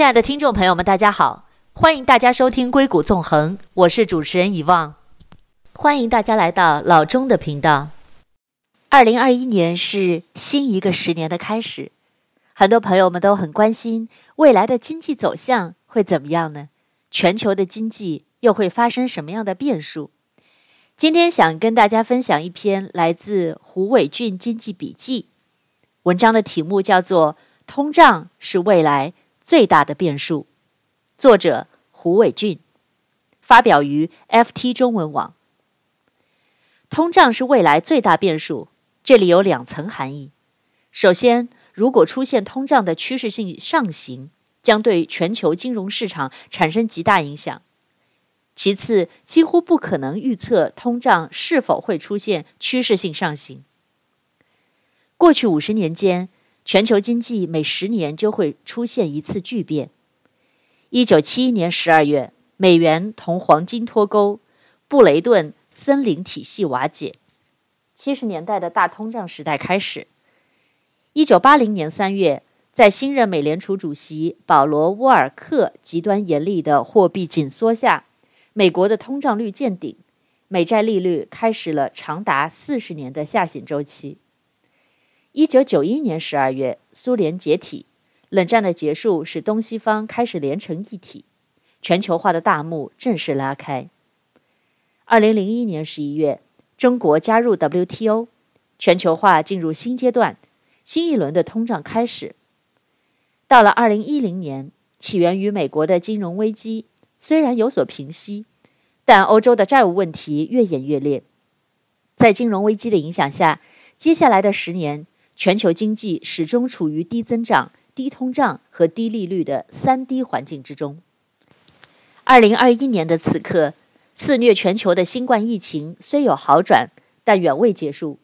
亲爱的听众朋友们，大家好，欢迎大家收听《硅谷纵横》，我是主持人遗忘，欢迎大家来到老钟的频道。二零二一年是新一个十年的开始，很多朋友们都很关心未来的经济走向会怎么样呢？全球的经济又会发生什么样的变数？今天想跟大家分享一篇来自胡伟俊经济笔记，文章的题目叫做《通胀是未来》。最大的变数，作者胡伟俊，发表于 FT 中文网。通胀是未来最大变数，这里有两层含义。首先，如果出现通胀的趋势性上行，将对全球金融市场产生极大影响。其次，几乎不可能预测通胀是否会出现趋势性上行。过去五十年间，全球经济每十年就会出现一次巨变。一九七一年十二月，美元同黄金脱钩，布雷顿森林体系瓦解，七十年代的大通胀时代开始。一九八零年三月，在新任美联储主席保罗·沃尔克极端严厉的货币紧缩下，美国的通胀率见顶，美债利率开始了长达四十年的下行周期。一九九一年十二月，苏联解体，冷战的结束使东西方开始连成一体，全球化的大幕正式拉开。二零零一年十一月，中国加入 WTO，全球化进入新阶段，新一轮的通胀开始。到了二零一零年，起源于美国的金融危机虽然有所平息，但欧洲的债务问题越演越烈。在金融危机的影响下，接下来的十年，全球经济始终处于低增长、低通胀和低利率的三低环境之中。二零二一年的此刻，肆虐全球的新冠疫情虽有好转，但远未结束。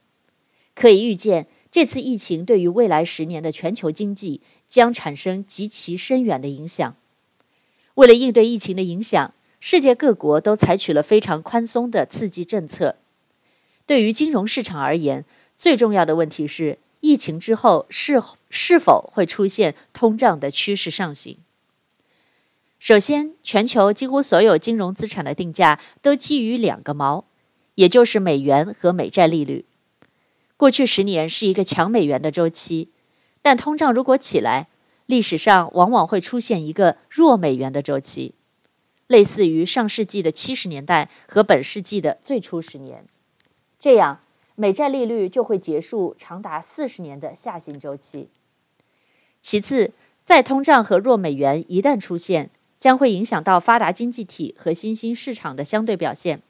可以预见，这次疫情对于未来十年的全球经济将产生极其深远的影响。为了应对疫情的影响，世界各国都采取了非常宽松的刺激政策。对于金融市场而言，最重要的问题是，疫情之后是是否会出现通胀的趋势上行？首先，全球几乎所有金融资产的定价都基于两个锚，也就是美元和美债利率。过去十年是一个强美元的周期，但通胀如果起来，历史上往往会出现一个弱美元的周期，类似于上世纪的七十年代和本世纪的最初十年。这样。美债利率就会结束长达四十年的下行周期。其次，再通胀和弱美元一旦出现，将会影响到发达经济体和新兴市场的相对表现。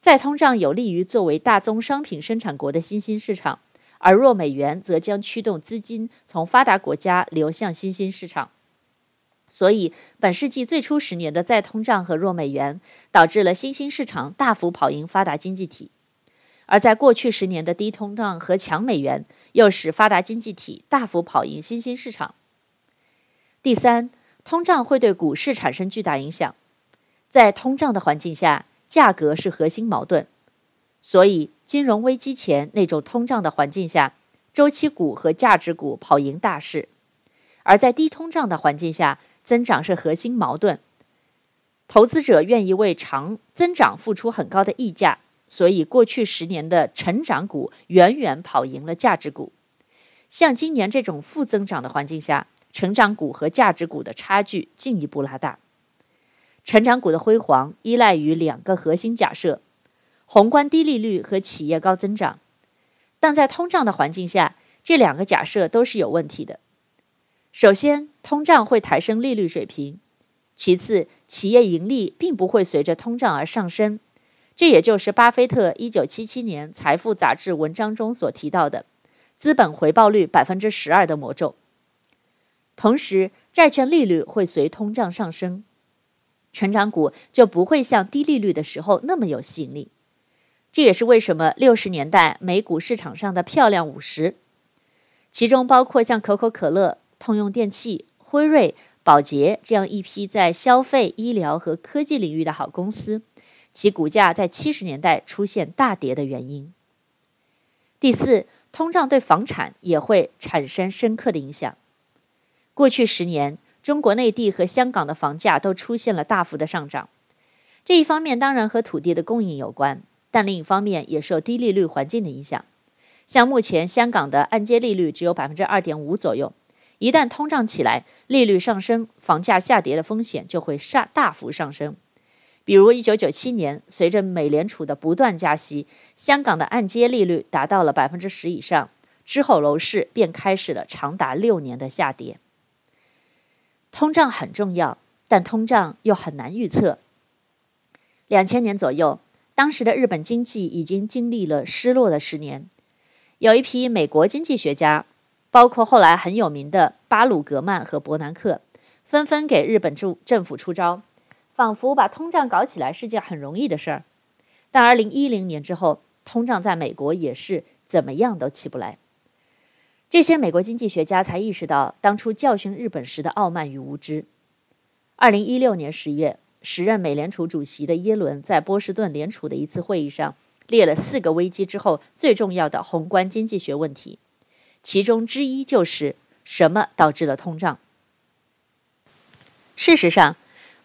再通胀有利于作为大宗商品生产国的新兴市场，而弱美元则将驱动资金从发达国家流向新兴市场。所以，本世纪最初十年的再通胀和弱美元，导致了新兴市场大幅跑赢发达经济体。而在过去十年的低通胀和强美元，又使发达经济体大幅跑赢新兴市场。第三，通胀会对股市产生巨大影响。在通胀的环境下，价格是核心矛盾。所以，金融危机前那种通胀的环境下，周期股和价值股跑赢大势；而在低通胀的环境下，增长是核心矛盾。投资者愿意为长增长付出很高的溢价。所以，过去十年的成长股远远跑赢了价值股。像今年这种负增长的环境下，成长股和价值股的差距进一步拉大。成长股的辉煌依赖于两个核心假设：宏观低利率和企业高增长。但在通胀的环境下，这两个假设都是有问题的。首先，通胀会抬升利率水平；其次，企业盈利并不会随着通胀而上升。这也就是巴菲特一九七七年《财富》杂志文章中所提到的资本回报率百分之十二的魔咒。同时，债券利率会随通胀上升，成长股就不会像低利率的时候那么有吸引力。这也是为什么六十年代美股市场上的漂亮五十，其中包括像可口可乐、通用电气、辉瑞、宝洁这样一批在消费、医疗和科技领域的好公司。其股价在七十年代出现大跌的原因。第四，通胀对房产也会产生深刻的影响。过去十年，中国内地和香港的房价都出现了大幅的上涨。这一方面当然和土地的供应有关，但另一方面也受低利率环境的影响。像目前香港的按揭利率只有百分之二点五左右，一旦通胀起来，利率上升，房价下跌的风险就会大大幅上升。比如一九九七年，随着美联储的不断加息，香港的按揭利率达到了百分之十以上，之后楼市便开始了长达六年的下跌。通胀很重要，但通胀又很难预测。两千年左右，当时的日本经济已经经历了失落的十年。有一批美国经济学家，包括后来很有名的巴鲁格曼和伯南克，纷纷给日本政政府出招，仿佛把通胀搞起来是件很容易的事儿。但二零一零年之后，通胀在美国也是怎么样都起不来。这些美国经济学家才意识到当初教训日本时的傲慢与无知。二零一六年十月。时任美联储主席的耶伦在波士顿联储的一次会议上列了四个危机之后最重要的宏观经济学问题，其中之一就是什么导致了通胀。事实上，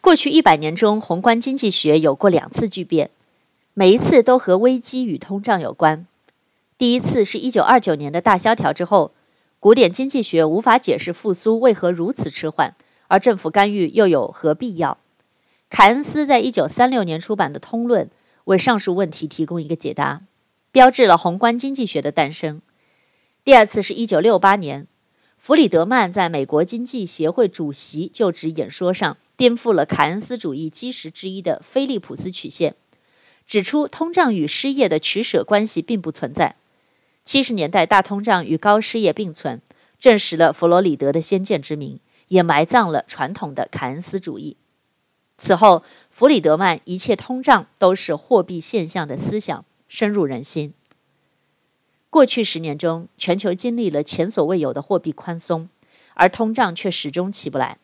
过去一百年中，宏观经济学有过两次巨变，每一次都和危机与通胀有关。第一次是一九二九年的大萧条之后，古典经济学无法解释复苏为何如此迟缓，而政府干预又有何必要？凯恩斯在一九三六年出版的《通论》为上述问题提供一个解答，标志了宏观经济学的诞生。第二次是一九六八年，弗里德曼在美国经济协会主席就职演说上颠覆了凯恩斯主义基石之一的菲利普斯曲线，指出通胀与失业的取舍关系并不存在。七十年代大通胀与高失业并存，证实了弗罗里德的先见之明，也埋葬了传统的凯恩斯主义。此后，弗里德曼“一切通胀都是货币现象”的思想深入人心。过去十年中，全球经历了前所未有的货币宽松，而通胀却始终起不来。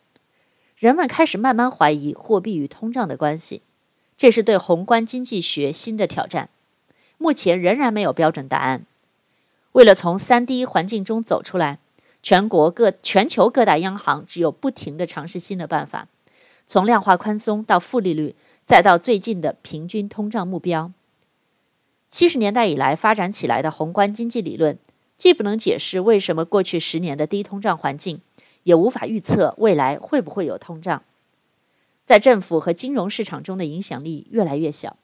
人们开始慢慢怀疑货币与通胀的关系，这是对宏观经济学新的挑战。目前仍然没有标准答案。为了从三低环境中走出来，全国各全球各大央行只有不停地尝试新的办法。从量化宽松到负利率，再到最近的平均通胀目标。七十年代以来发展起来的宏观经济理论，既不能解释为什么过去十年的低通胀环境，也无法预测未来会不会有通胀。在政府和金融市场中的影响力越来越小。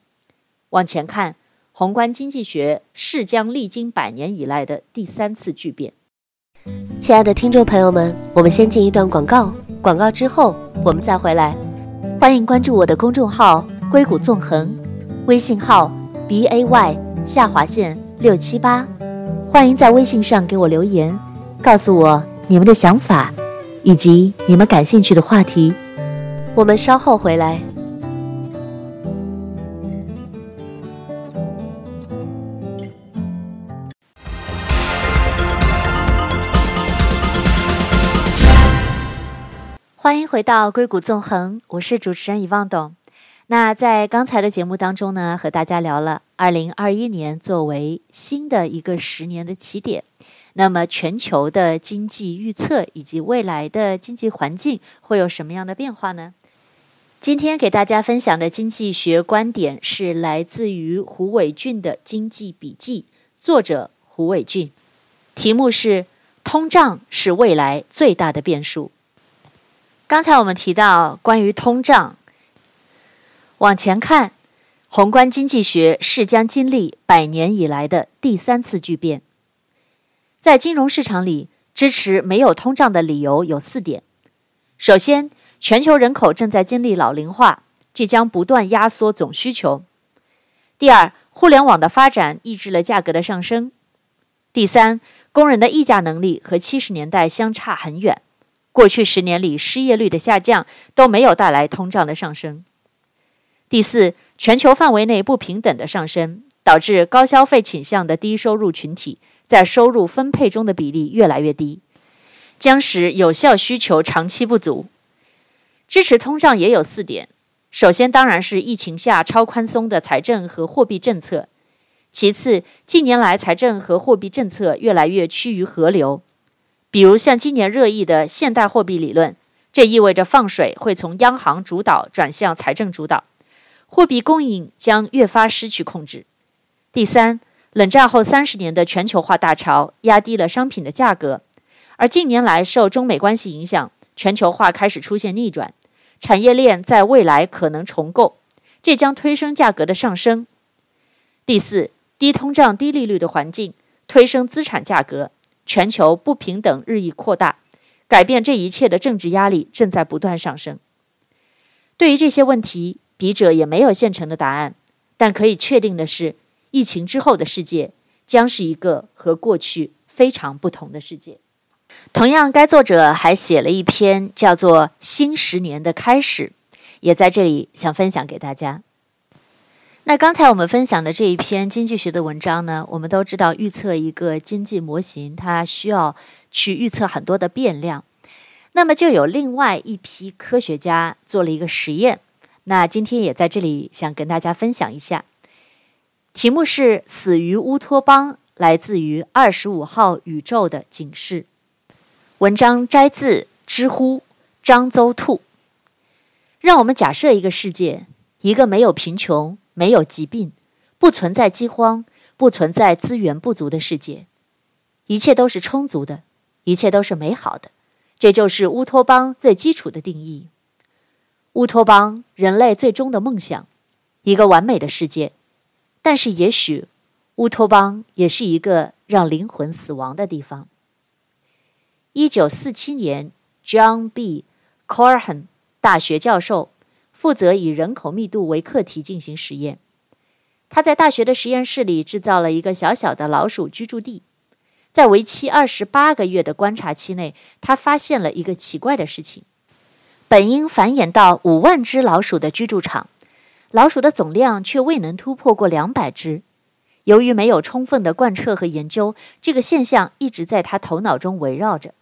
往前看，宏观经济学势将历经百年以来的第三次巨变。亲爱的听众朋友们，我们先进一段广告。广告之后，我们再回来。欢迎关注我的公众号“硅谷纵横”，微信号 b a y 下划线六七八。欢迎在微信上给我留言，告诉我你们的想法以及你们感兴趣的话题。我们稍后回来。欢迎回到硅谷纵横，我是主持人遗忘董。那在刚才的节目当中呢，和大家聊了二零二一年作为新的一个十年的起点，那么全球的经济预测以及未来的经济环境会有什么样的变化呢？今天给大家分享的经济学观点是来自于胡伟俊的《经济笔记》，作者胡伟俊，题目是“通胀是未来最大的变数”。刚才我们提到关于通胀，往前看，宏观经济学是将经历百年以来的第三次巨变。在金融市场里，支持没有通胀的理由有四点：首先，全球人口正在经历老龄化，这将不断压缩总需求；第二，互联网的发展抑制了价格的上升；第三，工人的议价能力和七十年代相差很远。过去十年里，失业率的下降都没有带来通胀的上升。第四，全球范围内不平等的上升，导致高消费倾向的低收入群体在收入分配中的比例越来越低，将使有效需求长期不足。支持通胀也有四点：首先，当然是疫情下超宽松的财政和货币政策；其次，近年来财政和货币政策越来越趋于合流。比如像今年热议的现代货币理论，这意味着放水会从央行主导转向财政主导，货币供应将越发失去控制。第三，冷战后三十年的全球化大潮压低了商品的价格，而近年来受中美关系影响，全球化开始出现逆转，产业链在未来可能重构，这将推升价格的上升。第四，低通胀、低利率的环境推升资产价格，全球不平等日益扩大，改变这一切的政治压力正在不断上升。对于这些问题，笔者也没有现成的答案，但可以确定的是，疫情之后的世界将是一个和过去非常不同的世界。同样，该作者还写了一篇叫做《新十年的开始》，也在这里想分享给大家。那刚才我们分享的这一篇经济学的文章呢，我们都知道，预测一个经济模型，它需要去预测很多的变量。那么就有另外一批科学家做了一个实验，那今天也在这里想跟大家分享一下。题目是“死于乌托邦”，来自于二十五号宇宙的警示。文章摘自知乎张邹兔。让我们假设一个世界，一个没有贫穷。没有疾病，不存在饥荒，不存在资源不足的世界，一切都是充足的，一切都是美好的，这就是乌托邦最基础的定义。乌托邦，人类最终的梦想，一个完美的世界。但是，也许乌托邦也是一个让灵魂死亡的地方。一九四七年，John B. Corhan 大学教授。负责以人口密度为课题进行实验。他在大学的实验室里制造了一个小小的老鼠居住地。在为期二十八个月的观察期内，他发现了一个奇怪的事情：本应繁衍到五万只老鼠的居住场，老鼠的总量却未能突破过两百只。由于没有充分的贯彻和研究，这个现象一直在他头脑中围绕着。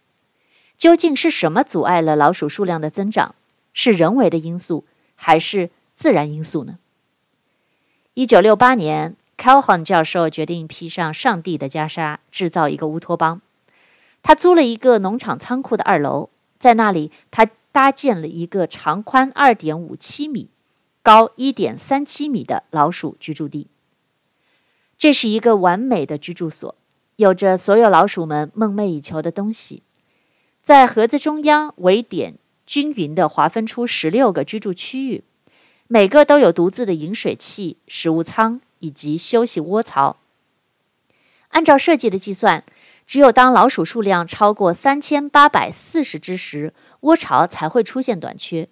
究竟是什么阻碍了老鼠数量的增长？是人为的因素？还是自然因素呢？一九六八年，Calhoun 教授决定披上上帝的袈裟，制造一个乌托邦。他租了一个农场仓库的二楼，在那里，他搭建了一个长宽二点五七米、高一点三七米的老鼠居住地。这是一个完美的居住所，有着所有老鼠们梦寐以求的东西。在盒子中央围点。均匀地划分出十六个居住区域，每个都有独自的饮水器、食物仓以及休息窝巢。按照设计的计算，只有当老鼠数量超过三千八百四十只时，窝巢才会出现短缺；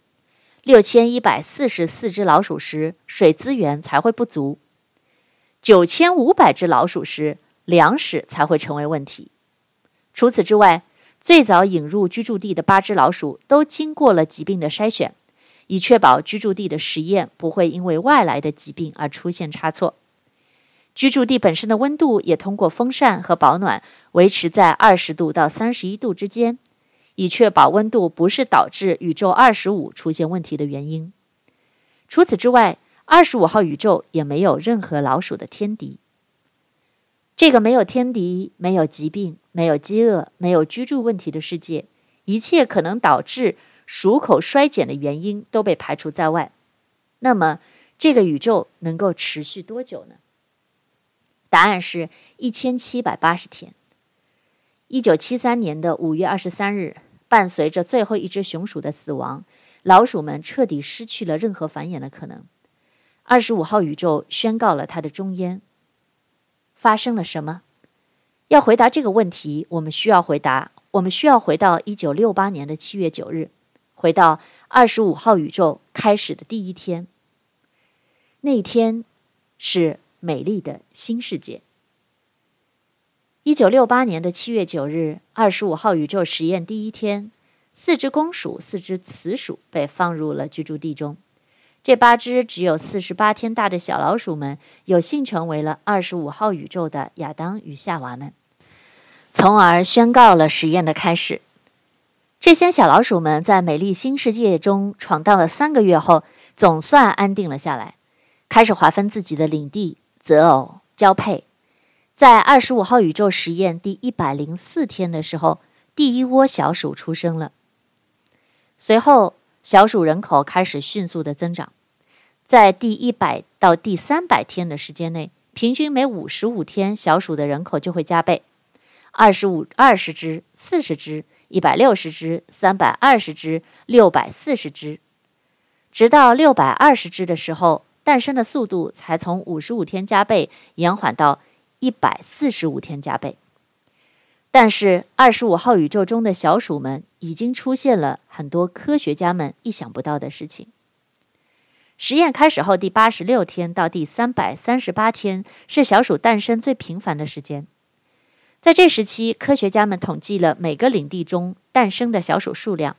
六千一百四十四只老鼠时，水资源才会不足；九千五百只老鼠时，粮食才会成为问题。除此之外，最早引入居住地的八只老鼠都经过了疾病的筛选，以确保居住地的实验不会因为外来的疾病而出现差错。居住地本身的温度也通过风扇和保暖维持在二十度到三十一度之间，以确保温度不是导致宇宙二十五出现问题的原因。除此之外，二十五号宇宙也没有任何老鼠的天敌。这个没有天敌、没有疾病、没有饥饿、没有居住问题的世界，一切可能导致鼠口衰减的原因都被排除在外。那么，这个宇宙能够持续多久呢？答案是一千七百八十天。一九七三年的五月二十三日，伴随着最后一只雄鼠的死亡，老鼠们彻底失去了任何繁衍的可能。二十五号宇宙宣告了它的终焉。发生了什么？要回答这个问题，我们需要回答，我们需要回到一九六八年的七月九日，回到二十五号宇宙开始的第一天。那一天是美丽的新世界。一九六八年的七月九日，二十五号宇宙实验第一天，四只公鼠、四只雌鼠被放入了居住地中。这八只只有四十八天大的小老鼠们，有幸成为了二十五号宇宙的亚当与夏娃们，从而宣告了实验的开始。这些小老鼠们在美丽新世界中闯荡了三个月后，总算安定了下来，开始划分自己的领地、择偶、交配。在二十五号宇宙实验第一百零四天的时候，第一窝小鼠出生了。随后，小鼠人口开始迅速的增长，在第一百到第三百天的时间内，平均每五十五天，小鼠的人口就会加倍，二十五、二十只、四十只、一百六十只、三百二十只、六百四十只，直到六百二十只的时候，诞生的速度才从五十五天加倍延缓到一百四十五天加倍。但是，二十五号宇宙中的小鼠们已经出现了很多科学家们意想不到的事情。实验开始后第八十六天到第三百三十八天是小鼠诞生最频繁的时间。在这时期，科学家们统计了每个领地中诞生的小鼠数量。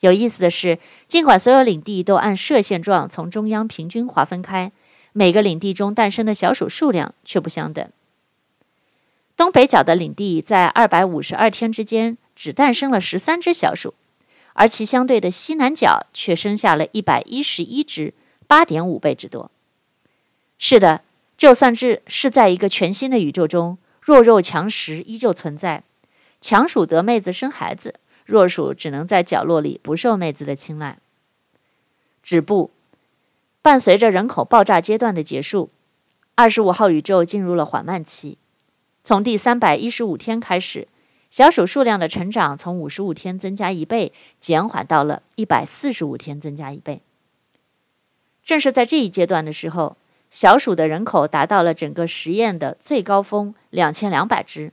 有意思的是，尽管所有领地都按射线状从中央平均划分开，每个领地中诞生的小鼠数量却不相等。东北角的领地在二百五十二天之间只诞生了十三只小鼠，而其相对的西南角却生下了一百一十一只，八点五倍之多。是的，就算是是在一个全新的宇宙中，弱肉强食依旧存在。强鼠得妹子生孩子，弱鼠只能在角落里不受妹子的青睐。止步，伴随着人口爆炸阶段的结束，二十五号宇宙进入了缓慢期。从第三百一十五天开始，小鼠数量的成长从五十五天增加一倍，减缓到了一百四十五天增加一倍。正是在这一阶段的时候，小鼠的人口达到了整个实验的最高峰两千两百只。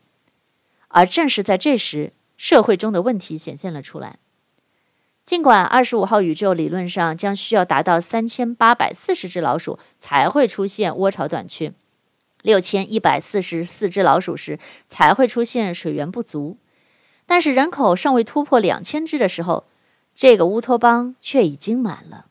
而正是在这时，社会中的问题显现了出来。尽管二十五号宇宙理论上将需要达到三千八百四十只老鼠才会出现窝巢短缺。六千一百四十四只老鼠时才会出现水源不足，但是人口尚未突破两千只的时候，这个乌托邦却已经满了。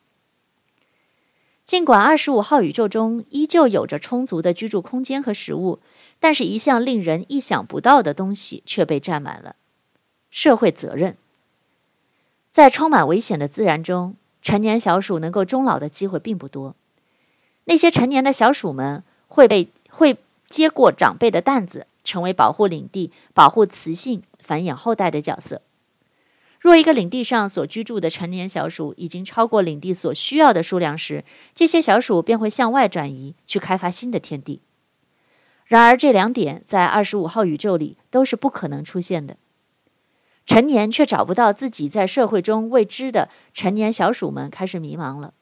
尽管二十五号宇宙中依旧有着充足的居住空间和食物，但是一项令人意想不到的东西却被占满了：社会责任。在充满危险的自然中，成年小鼠能够终老的机会并不多。那些成年的小鼠们会被会接过长辈的担子，成为保护领地、保护雌性、繁衍后代的角色。若一个领地上所居住的成年小鼠已经超过领地所需要的数量时，这些小鼠便会向外转移，去开发新的天地。然而，这两点在二十五号宇宙里都是不可能出现的。成年却找不到自己在社会中未知的成年小鼠们开始迷茫了。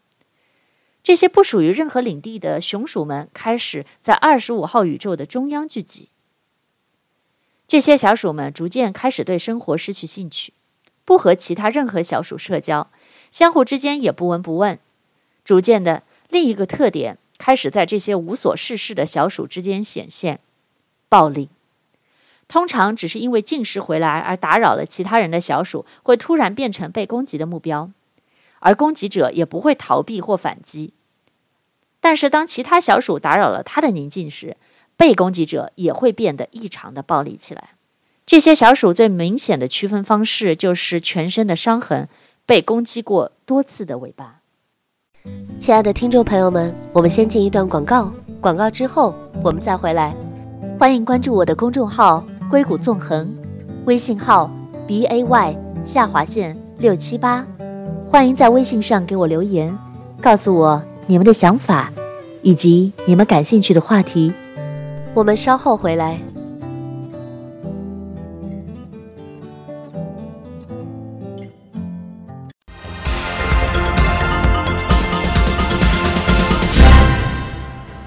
这些不属于任何领地的雄鼠们开始在二十五号宇宙的中央聚集。这些小鼠们逐渐开始对生活失去兴趣，不和其他任何小鼠社交，相互之间也不闻不问。逐渐的，另一个特点开始在这些无所事事的小鼠之间显现：暴力。通常只是因为进食回来而打扰了其他人的小鼠，会突然变成被攻击的目标。而攻击者也不会逃避或反击，但是当其他小鼠打扰了他的宁静时，被攻击者也会变得异常的暴力起来。这些小鼠最明显的区分方式就是全身的伤痕，被攻击过多次的尾巴。亲爱的听众朋友们，我们先进一段广告，广告之后我们再回来。欢迎关注我的公众号“硅谷纵横”，微信号 b a y 下划线六七八。欢迎在微信上给我留言，告诉我你们的想法，以及你们感兴趣的话题。我们稍后回来。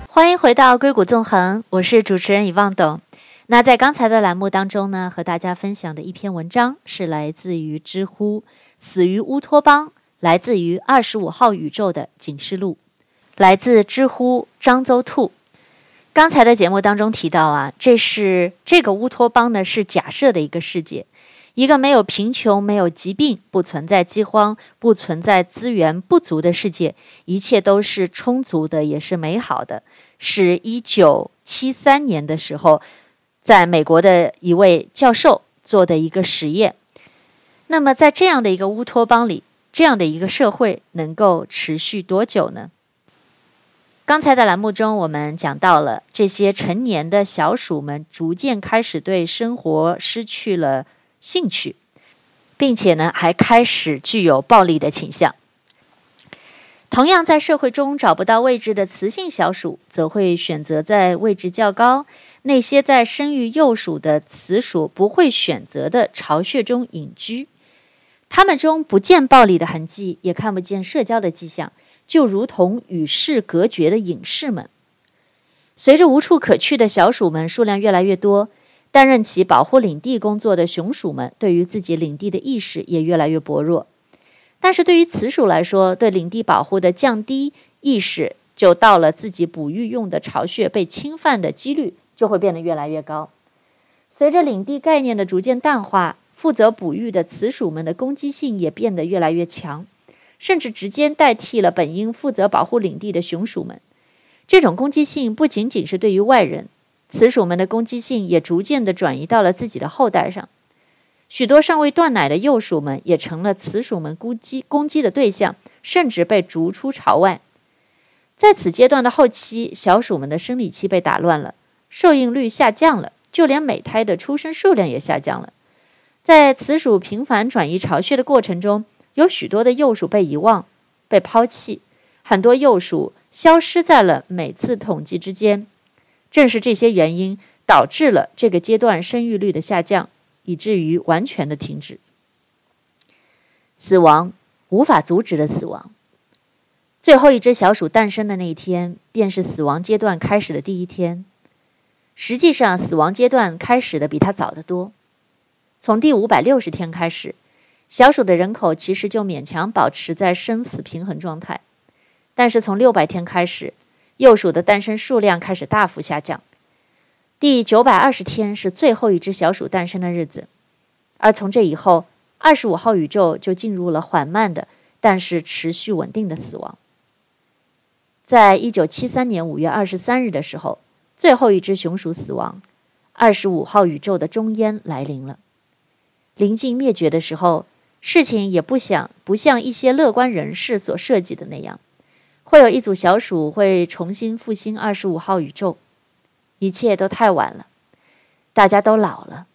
欢迎回到硅谷纵横，我是主持人以望董。那在刚才的栏目当中呢，和大家分享的一篇文章是来自于知乎。死于乌托邦，来自于二十五号宇宙的警示录，来自知乎张邹兔。刚才的节目当中提到啊，这是这个乌托邦呢，是假设的一个世界，一个没有贫穷、没有疾病、不存在饥荒、不存在资源不足的世界，一切都是充足的，也是美好的。是一九七三年的时候，在美国的一位教授做的一个实验。那么，在这样的一个乌托邦里，这样的一个社会能够持续多久呢？刚才的栏目中，我们讲到了这些成年的小鼠们逐渐开始对生活失去了兴趣，并且呢，还开始具有暴力的倾向。同样，在社会中找不到位置的雌性小鼠，则会选择在位置较高、那些在生育幼鼠的雌鼠不会选择的巢穴中隐居。它们中不见暴力的痕迹，也看不见社交的迹象，就如同与世隔绝的隐士们。随着无处可去的小鼠们数量越来越多，担任起保护领地工作的雄鼠们对于自己领地的意识也越来越薄弱。但是对于雌鼠来说，对领地保护的降低意识，就到了自己哺育用的巢穴被侵犯的几率就会变得越来越高。随着领地概念的逐渐淡化，负责哺育的雌鼠们的攻击性也变得越来越强，甚至直接代替了本应负责保护领地的雄鼠们。这种攻击性不仅仅是对于外人，雌鼠们的攻击性也逐渐地转移到了自己的后代上。许多尚未断奶的幼鼠们也成了雌鼠们攻击攻击的对象，甚至被逐出巢外。在此阶段的后期，小鼠们的生理期被打乱了，受孕率下降了，就连每胎的出生数量也下降了。在雌鼠频繁转移巢穴的过程中，有许多的幼鼠被遗忘、被抛弃，很多幼鼠。消失在了每次统计之间，正是这些原因导致了这个阶段生育率的下降，以至于完全的停止。死亡，无法阻止的死亡。最后一只小鼠诞生的那一天，便是死亡阶段开始的第一天。实际上，死亡阶段开始的比它早得多。从第五百六十天开始，小鼠的人口其实就勉强保持在生死平衡状态。但是从六百天开始，幼鼠的诞生数量开始大幅下降。第九百二十天是最后一只小鼠诞生的日子，而从这以后，二十五号宇宙就进入了缓慢的，但是持续稳定的死亡。在一九七三年五月二十三日的时候，最后一只雄鼠死亡，二十五号宇宙的终焉来临了。临近灭绝的时候，事情也不想不像一些乐观人士所设计的那样。会有一组小鼠会重新复兴二十五号宇宙，一切都太晚了，大家都老了。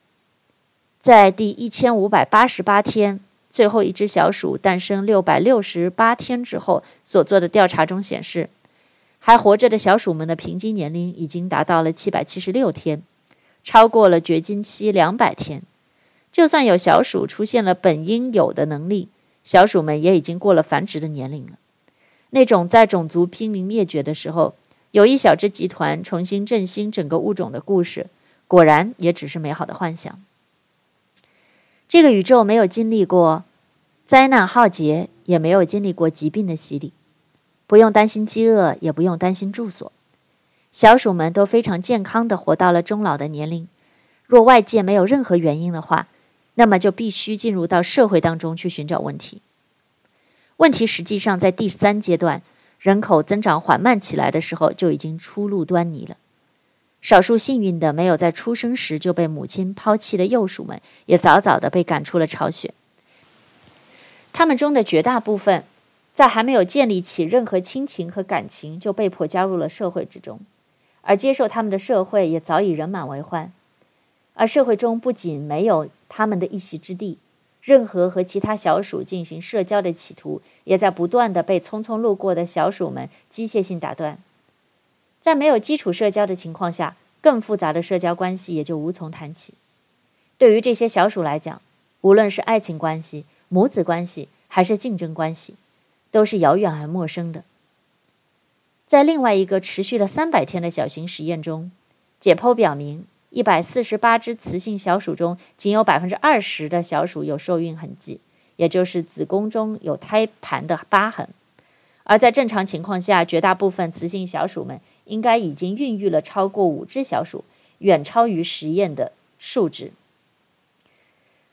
在第一千五百八十八天，最后一只小鼠诞生六百六十八天之后所做的调查中显示，还活着的小鼠们的平均年龄已经达到了七百七十六天，超过了绝经期两百天。就算有小鼠出现了本应有的能力，小鼠们也已经过了繁殖的年龄了。那种在种族濒临灭绝的时候，有一小只集团重新振兴整个物种的故事，果然也只是美好的幻想。这个宇宙没有经历过灾难浩劫，也没有经历过疾病的洗礼，不用担心饥饿，也不用担心住所。小鼠们都非常健康地活到了终老的年龄。若外界没有任何原因的话，那么就必须进入到社会当中去寻找问题。问题实际上在第三阶段，人口增长缓慢起来的时候就已经初露端倪了。少数幸运的没有在出生时就被母亲抛弃的幼鼠们，也早早地被赶出了巢穴。他们中的绝大部分，在还没有建立起任何亲情和感情，就被迫加入了社会之中，而接受他们的社会也早已人满为患。而社会中不仅没有他们的一席之地。任何和其他小鼠进行社交的企图，也在不断地被匆匆路过的小鼠们机械性打断。在没有基础社交的情况下，更复杂的社交关系也就无从谈起。对于这些小鼠来讲，无论是爱情关系、母子关系，还是竞争关系，都是遥远而陌生的。在另外一个持续了三百天的小型实验中，解剖表明，一百四十八只雌性小鼠中，仅有百分之二十的小鼠有受孕痕迹，也就是子宫中有胎盘的疤痕。而在正常情况下，绝大部分雌性小鼠们应该已经孕育了超过五只小鼠，远超于实验的数值。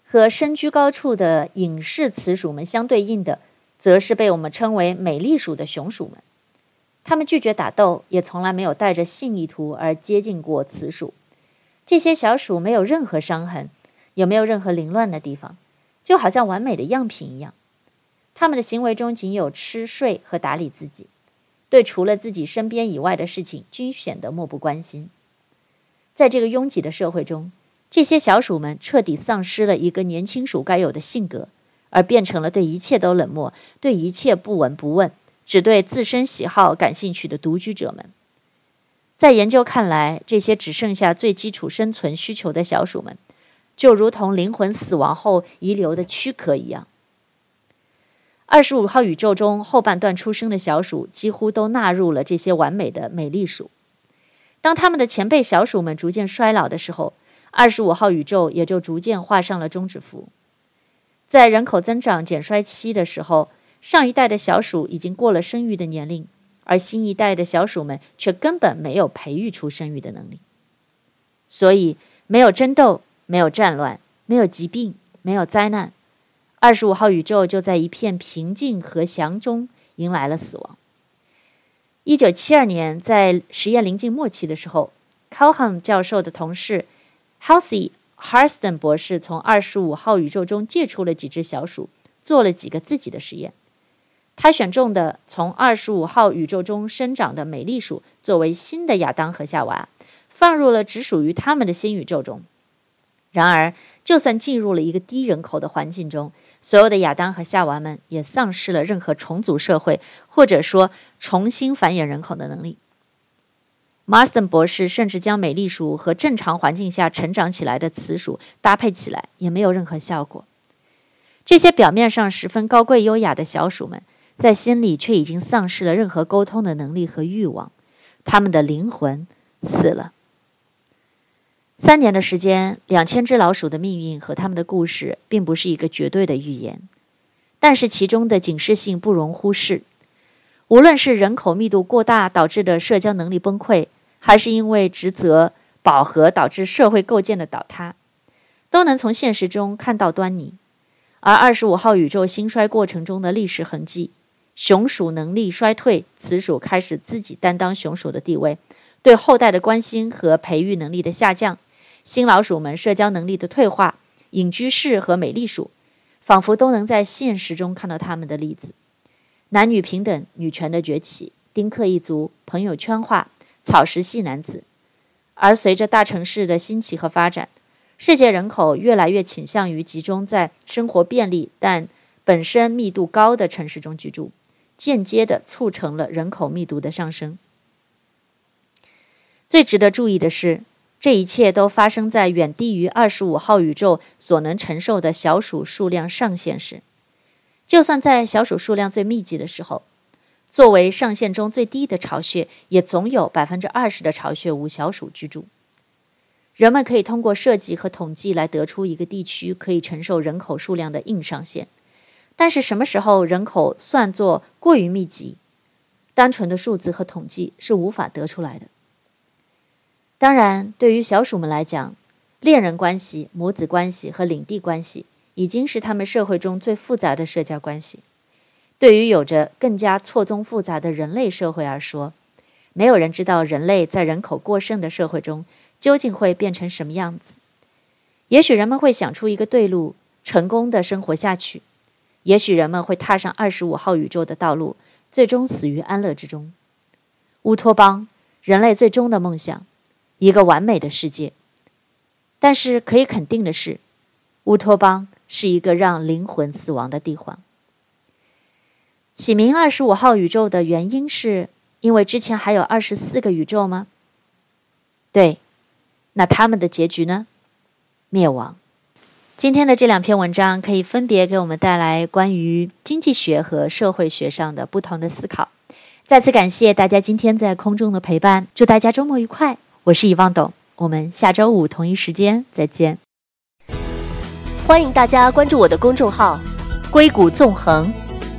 和身居高处的隐士雌鼠们相对应的，则是被我们称为美丽鼠的雄鼠们。它们拒绝打斗，也从来没有带着性意图而接近过雌鼠。这些小鼠没有任何伤痕，也没有任何凌乱的地方，就好像完美的样品一样。它们的行为中仅有吃睡和打理自己，对除了自己身边以外的事情均显得漠不关心。在这个拥挤的社会中，这些小鼠们彻底丧失了一个年轻鼠该有的性格，而变成了对一切都冷漠、对一切不闻不问、只对自身喜好感兴趣的独居者们。在研究看来，这些只剩下最基础生存需求的小鼠们，就如同灵魂死亡后遗留的躯壳一样。二十五号宇宙中后半段出生的小鼠几乎都纳入了这些完美的美丽鼠。当他们的前辈小鼠们逐渐衰老的时候，二十五号宇宙也就逐渐画上了终止符。在人口增长减衰期的时候，上一代的小鼠已经过了生育的年龄，而新一代的小鼠们却根本没有培育出生育的能力。所以，没有争斗，没有战乱，没有疾病，没有灾难。二十五号宇宙就在一片平静和祥中迎来了死亡。一九七二年，在实验临近末期的时候，Calhoun 教授的同事 Halsey Harston 博士从二十五号宇宙中借出了几只小鼠，做了几个自己的实验。他选中的从二十五号宇宙中生长的美丽鼠作为新的亚当和夏娃，放入了只属于他们的新宇宙中。然而，就算进入了一个低人口的环境中，所有的亚当和夏娃们也丧失了任何重组社会或者说重新繁衍人口的能力。Marston 博士甚至将美丽鼠和正常环境下成长起来的雌鼠搭配起来，也没有任何效果。这些表面上十分高贵优雅的小鼠们，在心里却已经丧失了任何沟通的能力和欲望，它们的灵魂死了。三年的时间，两千只老鼠的命运和他们的故事，并不是一个绝对的预言，但是其中的警示性不容忽视。无论是人口密度过大导致的社交能力崩溃，还是因为职责饱和导致社会构建的倒塌，都能从现实中看到端倪。而二十五号宇宙兴衰过程中的历史痕迹，雄鼠能力衰退，雌鼠开始自己担当雄鼠的地位，对后代的关心和培育能力的下降。新老鼠们社交能力的退化，隐居室和美丽鼠，仿佛都能在现实中看到他们的例子。男女平等、女权的崛起、丁克一族、朋友圈化、草食系男子。而随着大城市的兴起和发展，世界人口越来越倾向于集中在生活便利但本身密度高的城市中居住，间接地促成了人口密度的上升。最值得注意的是，这一切都发生在远低于二十五号宇宙所能承受的小鼠数量上限时。就算在小鼠数量最密集的时候，作为上限中最低的巢穴，也总有百分之二十的巢穴无小鼠居住。人们可以通过设计和统计来得出一个地区可以承受人口数量的硬上限，但是什么时候人口算作过于密集，单纯的数字和统计是无法得出来的。当然，对于小鼠们来讲，恋人关系、母子关系和领地关系已经是他们社会中最复杂的社交关系。对于有着更加错综复杂的人类社会而说，没有人知道人类在人口过剩的社会中究竟会变成什么样子。也许人们会想出一个对路，成功的生活下去；也许人们会踏上二十五号宇宙的道路，最终死于安乐之中。乌托邦，人类最终的梦想。一个完美的世界，但是可以肯定的是，乌托邦是一个让灵魂死亡的地方。起名二十五号宇宙的原因是因为之前还有二十四个宇宙吗？对，那他们的结局呢？灭亡。今天的这两篇文章可以分别给我们带来关于经济学和社会学上的不同的思考。再次感谢大家今天在空中的陪伴，祝大家周末愉快。我是遗忘董，我们下周五同一时间再见。欢迎大家关注我的公众号“硅谷纵横”，